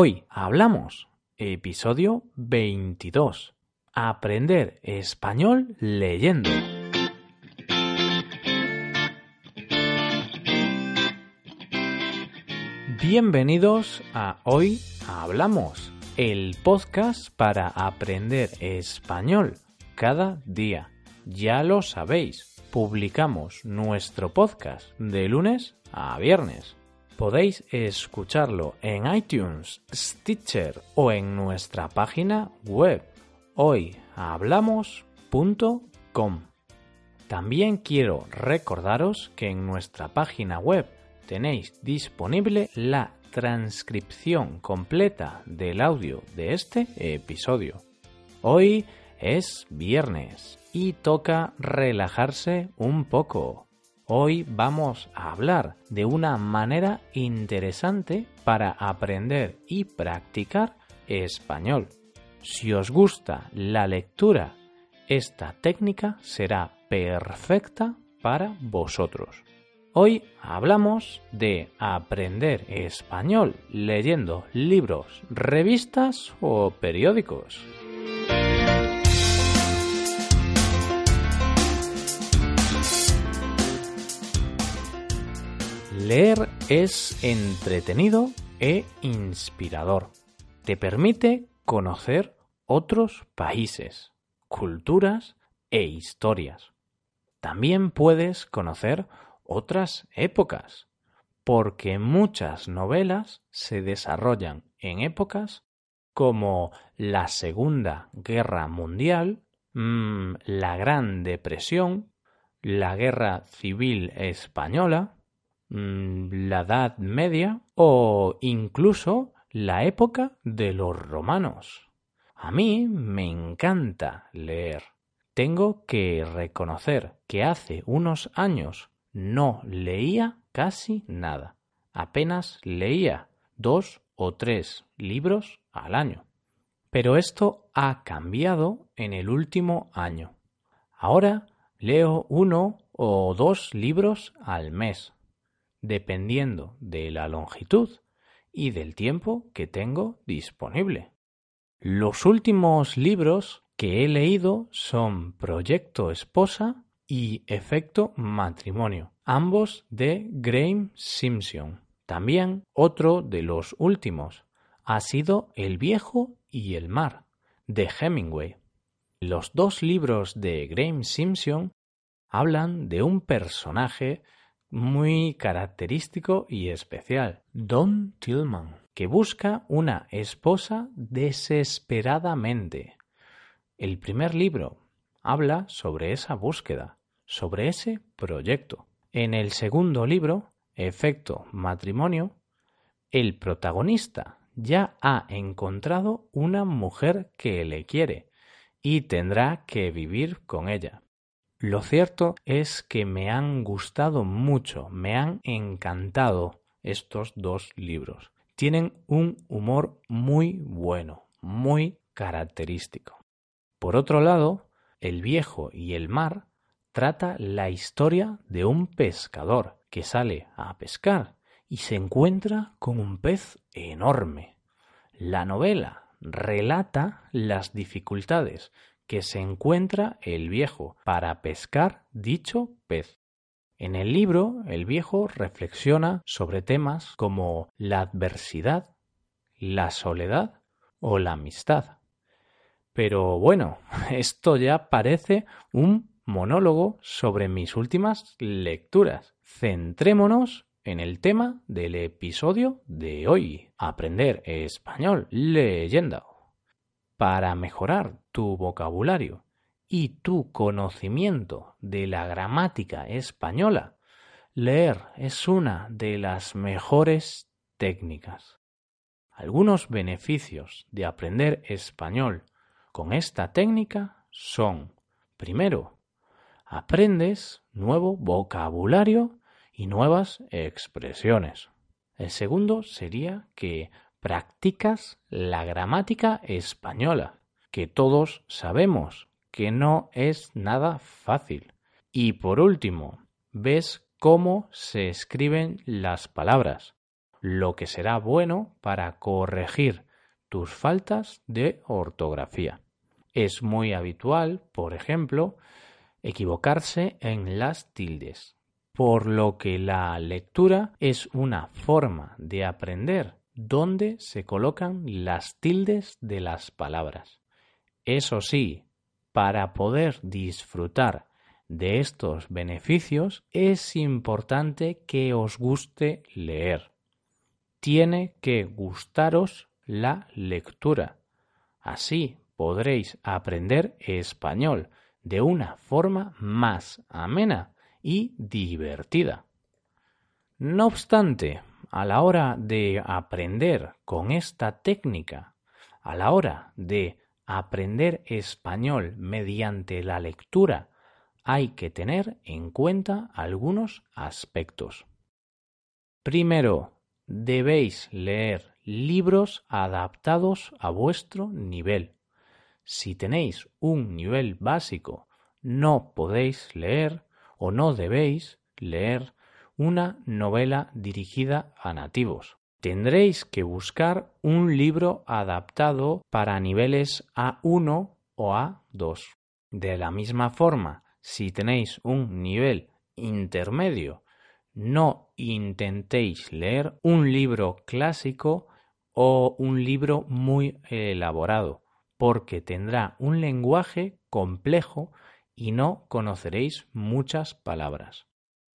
Hoy hablamos, episodio 22. Aprender español leyendo. Bienvenidos a Hoy Hablamos, el podcast para aprender español cada día. Ya lo sabéis, publicamos nuestro podcast de lunes a viernes. Podéis escucharlo en iTunes, Stitcher o en nuestra página web hoyhablamos.com. También quiero recordaros que en nuestra página web tenéis disponible la transcripción completa del audio de este episodio. Hoy es viernes y toca relajarse un poco. Hoy vamos a hablar de una manera interesante para aprender y practicar español. Si os gusta la lectura, esta técnica será perfecta para vosotros. Hoy hablamos de aprender español leyendo libros, revistas o periódicos. Leer es entretenido e inspirador. Te permite conocer otros países, culturas e historias. También puedes conocer otras épocas, porque muchas novelas se desarrollan en épocas como la Segunda Guerra Mundial, mm, la Gran Depresión, la Guerra Civil Española, la Edad Media o incluso la época de los romanos. A mí me encanta leer. Tengo que reconocer que hace unos años no leía casi nada. Apenas leía dos o tres libros al año. Pero esto ha cambiado en el último año. Ahora leo uno o dos libros al mes dependiendo de la longitud y del tiempo que tengo disponible. Los últimos libros que he leído son Proyecto Esposa y Efecto Matrimonio, ambos de Graham Simpson. También otro de los últimos ha sido El viejo y el mar, de Hemingway. Los dos libros de Graham Simpson hablan de un personaje muy característico y especial, Don Tillman, que busca una esposa desesperadamente. El primer libro habla sobre esa búsqueda, sobre ese proyecto. En el segundo libro, Efecto Matrimonio, el protagonista ya ha encontrado una mujer que le quiere y tendrá que vivir con ella. Lo cierto es que me han gustado mucho, me han encantado estos dos libros. Tienen un humor muy bueno, muy característico. Por otro lado, El viejo y el mar trata la historia de un pescador que sale a pescar y se encuentra con un pez enorme. La novela relata las dificultades que se encuentra el viejo para pescar dicho pez. En el libro, el viejo reflexiona sobre temas como la adversidad, la soledad o la amistad. Pero bueno, esto ya parece un monólogo sobre mis últimas lecturas. Centrémonos en el tema del episodio de hoy, aprender español leyenda para mejorar tu vocabulario y tu conocimiento de la gramática española, leer es una de las mejores técnicas. Algunos beneficios de aprender español con esta técnica son, primero, aprendes nuevo vocabulario y nuevas expresiones. El segundo sería que practicas la gramática española, que todos sabemos que no es nada fácil. Y por último, ves cómo se escriben las palabras, lo que será bueno para corregir tus faltas de ortografía. Es muy habitual, por ejemplo, equivocarse en las tildes, por lo que la lectura es una forma de aprender dónde se colocan las tildes de las palabras. Eso sí, para poder disfrutar de estos beneficios es importante que os guste leer. Tiene que gustaros la lectura. Así podréis aprender español de una forma más amena y divertida. No obstante, a la hora de aprender con esta técnica, a la hora de aprender español mediante la lectura, hay que tener en cuenta algunos aspectos. Primero, debéis leer libros adaptados a vuestro nivel. Si tenéis un nivel básico, no podéis leer o no debéis leer una novela dirigida a nativos. Tendréis que buscar un libro adaptado para niveles A1 o A2. De la misma forma, si tenéis un nivel intermedio, no intentéis leer un libro clásico o un libro muy elaborado, porque tendrá un lenguaje complejo y no conoceréis muchas palabras.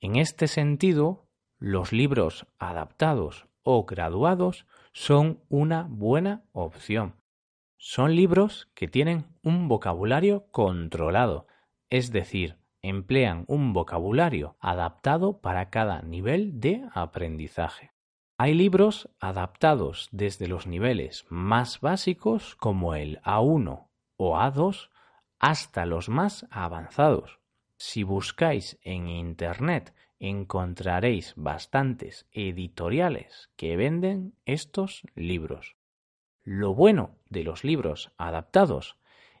En este sentido, los libros adaptados o graduados son una buena opción. Son libros que tienen un vocabulario controlado, es decir, emplean un vocabulario adaptado para cada nivel de aprendizaje. Hay libros adaptados desde los niveles más básicos como el A1 o A2 hasta los más avanzados. Si buscáis en Internet encontraréis bastantes editoriales que venden estos libros. Lo bueno de los libros adaptados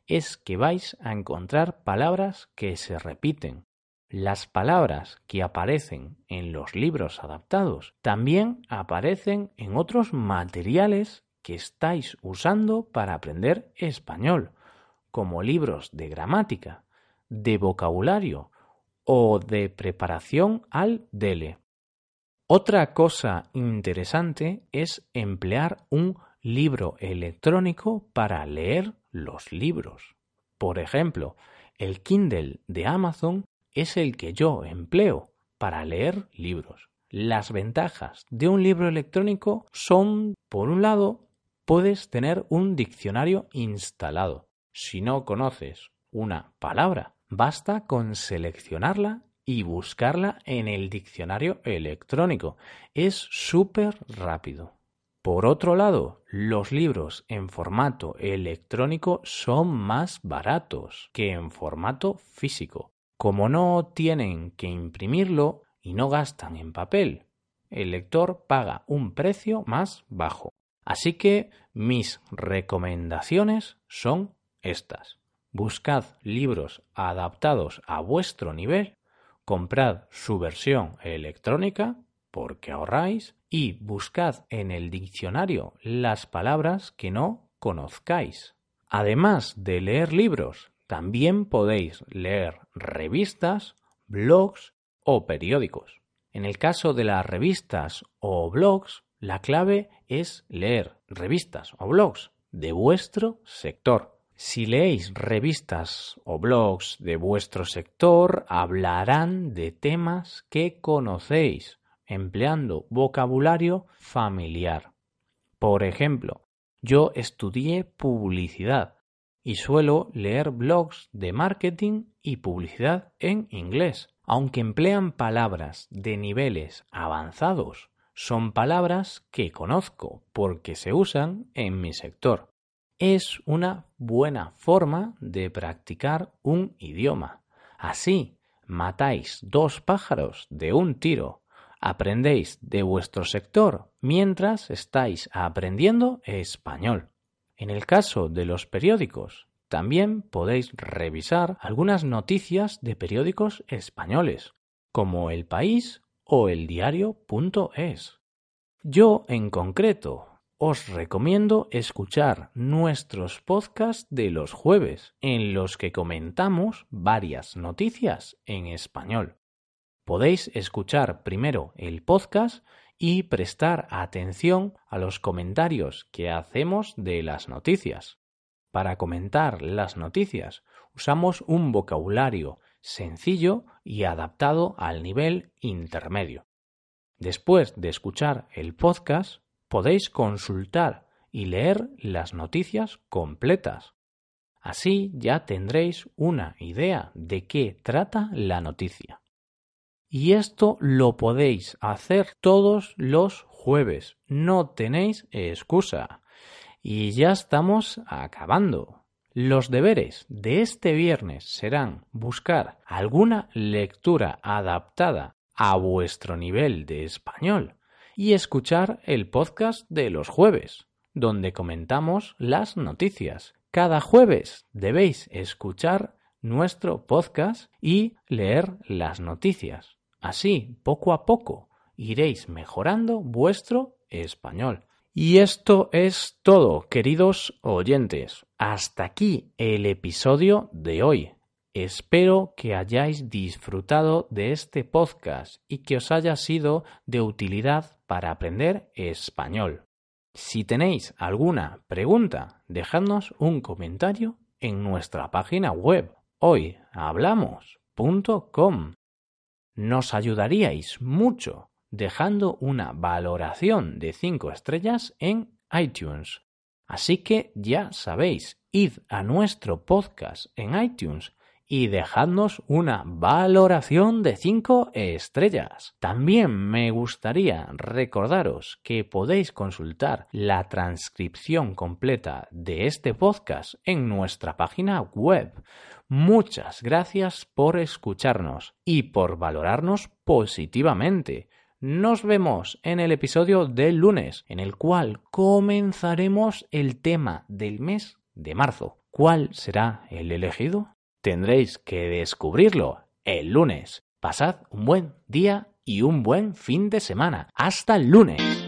es que vais a encontrar palabras que se repiten. Las palabras que aparecen en los libros adaptados también aparecen en otros materiales que estáis usando para aprender español, como libros de gramática, de vocabulario o de preparación al DELE. Otra cosa interesante es emplear un libro electrónico para leer los libros. Por ejemplo, el Kindle de Amazon es el que yo empleo para leer libros. Las ventajas de un libro electrónico son, por un lado, puedes tener un diccionario instalado. Si no conoces una palabra, basta con seleccionarla y buscarla en el diccionario electrónico. Es súper rápido. Por otro lado, los libros en formato electrónico son más baratos que en formato físico. Como no tienen que imprimirlo y no gastan en papel, el lector paga un precio más bajo. Así que mis recomendaciones son estas. Buscad libros adaptados a vuestro nivel, comprad su versión electrónica porque ahorráis y buscad en el diccionario las palabras que no conozcáis. Además de leer libros, también podéis leer revistas, blogs o periódicos. En el caso de las revistas o blogs, la clave es leer revistas o blogs de vuestro sector. Si leéis revistas o blogs de vuestro sector, hablarán de temas que conocéis, empleando vocabulario familiar. Por ejemplo, yo estudié publicidad y suelo leer blogs de marketing y publicidad en inglés. Aunque emplean palabras de niveles avanzados, son palabras que conozco porque se usan en mi sector es una buena forma de practicar un idioma. Así matáis dos pájaros de un tiro. Aprendéis de vuestro sector mientras estáis aprendiendo español. En el caso de los periódicos, también podéis revisar algunas noticias de periódicos españoles, como El País o el diario.es. Yo, en concreto, os recomiendo escuchar nuestros podcasts de los jueves, en los que comentamos varias noticias en español. Podéis escuchar primero el podcast y prestar atención a los comentarios que hacemos de las noticias. Para comentar las noticias usamos un vocabulario sencillo y adaptado al nivel intermedio. Después de escuchar el podcast, podéis consultar y leer las noticias completas. Así ya tendréis una idea de qué trata la noticia. Y esto lo podéis hacer todos los jueves. No tenéis excusa. Y ya estamos acabando. Los deberes de este viernes serán buscar alguna lectura adaptada a vuestro nivel de español y escuchar el podcast de los jueves, donde comentamos las noticias. Cada jueves debéis escuchar nuestro podcast y leer las noticias. Así, poco a poco, iréis mejorando vuestro español. Y esto es todo, queridos oyentes. Hasta aquí el episodio de hoy. Espero que hayáis disfrutado de este podcast y que os haya sido de utilidad para aprender español. Si tenéis alguna pregunta, dejadnos un comentario en nuestra página web hoyhablamos.com. Nos ayudaríais mucho dejando una valoración de 5 estrellas en iTunes. Así que ya sabéis, id a nuestro podcast en iTunes y dejadnos una valoración de 5 estrellas. También me gustaría recordaros que podéis consultar la transcripción completa de este podcast en nuestra página web. Muchas gracias por escucharnos y por valorarnos positivamente. Nos vemos en el episodio del lunes, en el cual comenzaremos el tema del mes de marzo. ¿Cuál será el elegido? Tendréis que descubrirlo el lunes. Pasad un buen día y un buen fin de semana. Hasta el lunes.